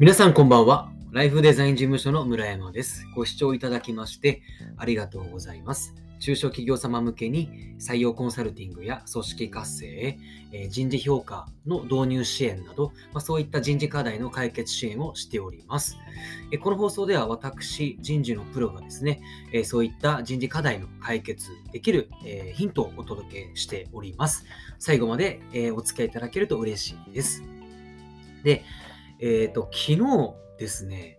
皆さんこんばんは。ライフデザイン事務所の村山です。ご視聴いただきましてありがとうございます。中小企業様向けに採用コンサルティングや組織活性、え人事評価の導入支援など、ま、そういった人事課題の解決支援をしております。えこの放送では私、人事のプロがですね、えそういった人事課題の解決できる、えヒントをお届けしております。最後まで、えお付き合いいただけると嬉しいです。で、えっ、と、昨日ですね、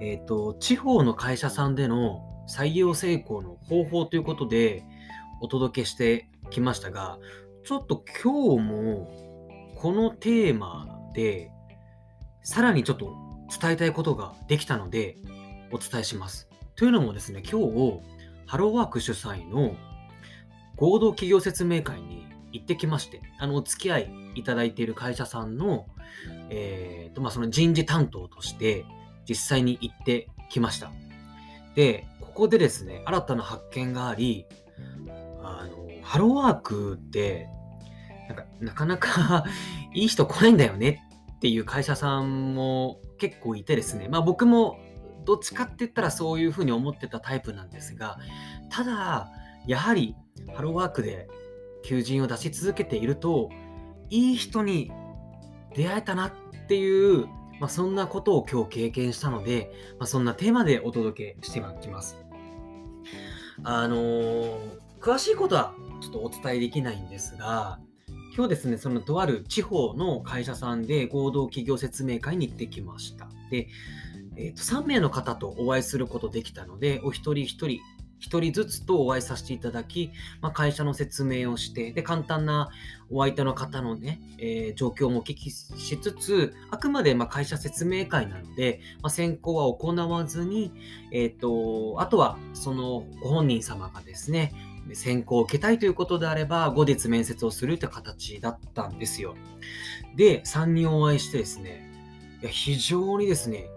えっ、と、地方の会社さんでの採用成功の方法ということでお届けしてきましたが、ちょっと今日もこのテーマでさらにちょっと伝えたいことができたのでお伝えします。というのもですね、今日、ハローワーク主催の合同企業説明会に行ってきまして、あの、お付き合いいただいている会社さんの、えーと、まあ、その人事担当として実際に行ってきました。で、ここでですね、新たな発見があり、あの、ハローワークって、なんか、なかなか いい人来ないんだよねっていう会社さんも結構いてですね、まあ僕もどっちかって言ったらそういうふうに思ってたタイプなんですが、ただ、やはりハローワークで求人を出し続けていると、いい人に出会えたなっていう、まあ、そんなことを今日経験したので、まあ、そんなテーマでお届けしていきます。あのー詳しいことはちょっとお伝えできないんですが、今日ですね、そのとある地方の会社さんで合同企業説明会に行ってきました。で、えーと3名の方とお会いすることできたので、お一人一人、一人ずつとお会いさせていただき、まあ、会社の説明をして、で、簡単なお相手の方のね、えー状況もお聞きしつつ、あくまでま会社説明会なので、まあ、選考は行わずに、えっ、と、あとはそのご本人様がですね、選考を受けたいということであれば、後日面接をするという形だったんですよ。で、3人お会いしてですね、いや非常にですね、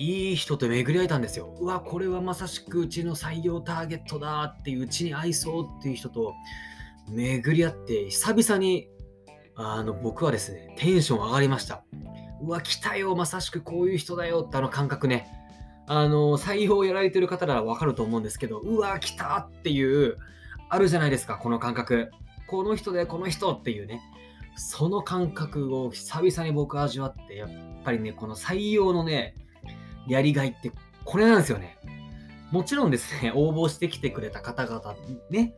いい人と巡り会えたんですよ。うわ、これはまさしくうちの採用ターゲットだっていう、うちに合いそうっていう人と巡り合って、久々にあの僕はですね、テンション上がりました。うわ、来たよ、まさしくこういう人だよってあの感覚ね。あの、採用をやられてる方ならわかると思うんですけど、うわ、来たっていう、あるじゃないですか、この感覚。この人でこの人っていうね。その感覚を久々に僕味わって、やっぱりね、この採用のね、やりがいってこれなんですよね。もちろんですね、応募してきてくれた方々ね、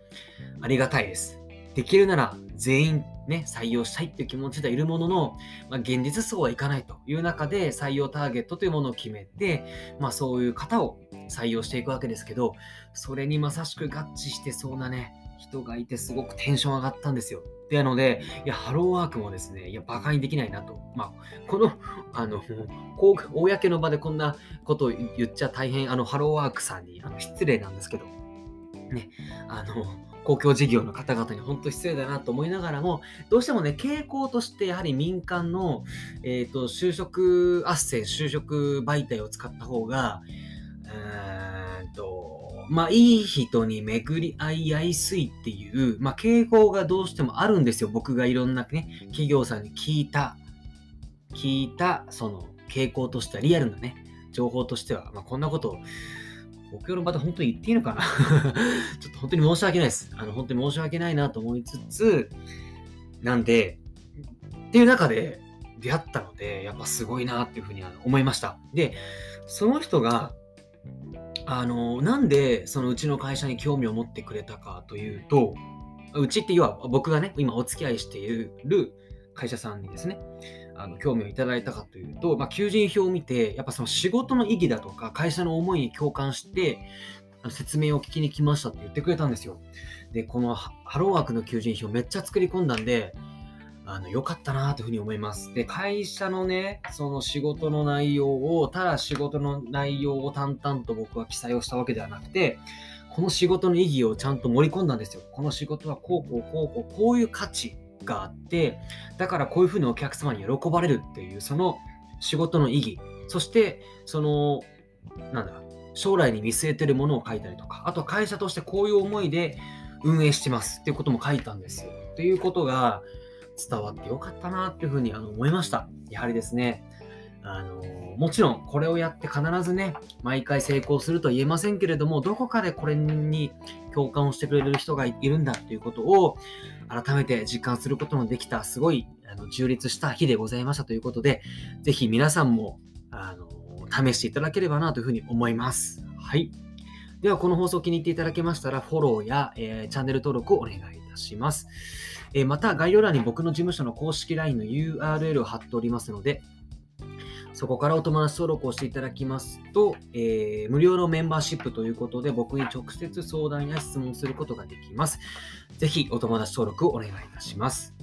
ありがたいです。できるなら全員ね、採用したいっていう気持ちではいるものの、まあ、現実そうはいかないという中で採用ターゲットというものを決めて、まあそういう方を採用していくわけですけど、それにまさしく合致してそうなね、人がいてすごくテンション上がったんですよ。なので、いや、ハローワークもですね、いや、馬鹿にできないなと。まあ、この、あの、公の場でこんなことを言っちゃ大変、あの、ハローワークさんにあの失礼なんですけど、ね、あの、公共事業の方々に本当失礼だなと思いながらも、どうしてもね、傾向としてやはり民間の、えっ、と、就職斡旋、就職媒体を使った方が、うーと、まあ、いい人に巡り合いやすいっていう、まあ、傾向がどうしてもあるんですよ。僕がいろんなね、企業さんに聞いた、聞いた、その傾向としては、リアルなね、情報としては、まあ、こんなことを、公共の場で本当に言っていいのかな？ちょっと本当に申し訳ないです。あの、本当に申し訳ないなと思いつつ、なんで、っていう中で出会ったので、やっぱすごいなっていうふうにあの思いました。で、その人が、あの、なんでそのうちの会社に興味を持ってくれたかというと、うちって要は僕がね、今お付き合いしている会社さんにですね、あの興味をいただいたかというと、まあ、求人票を見て、やっぱその仕事の意義だとか、会社の思いに共感して、説明を聞きに来ましたって言ってくれたんですよ。で、このハローワークの求人票めっちゃ作り込んだんで、あの、良かったなというふうに思います。で、会社のね、その仕事の内容を、ただ仕事の内容を淡々と僕は記載をしたわけではなくて、この仕事の意義をちゃんと盛り込んだんですよ。この仕事はこうこうこうこうこういう価値があって、だからこういうふうにお客様に喜ばれるっていう、その仕事の意義、そして、その、なんだ、将来に見据えてるものを書いたりとか、あと会社としてこういう思いで運営してますっていうことも書いたんですよ。っていうことが伝わってよかったなっていうふうにあの思いました。やはりですね、あのもちろんこれをやって必ずね、毎回成功するとは言えませんけれども、どこかでこれに共感をしてくれる人がいるんだっていうことを改めて実感することのできた、すごいあの充実した日でございましたということで、ぜひ皆さんもあの試していただければなというふうに思います。はい。では、この放送気に入っていただけましたら、フォローや、えー、チャンネル登録をお願いいたします。えー、また、概要欄に僕の事務所の公式 LINE の URL を貼っておりますので、そこからお友達登録をしていただきますと、えー、無料のメンバーシップということで、僕に直接相談や質問することができます。ぜひお友達登録をお願いいたします。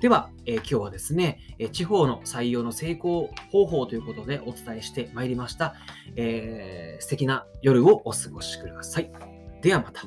では、えー、今日はですね、え地方の採用の成功方法ということでお伝えしてまいりました。えー、素敵な夜をお過ごしください。ではまた。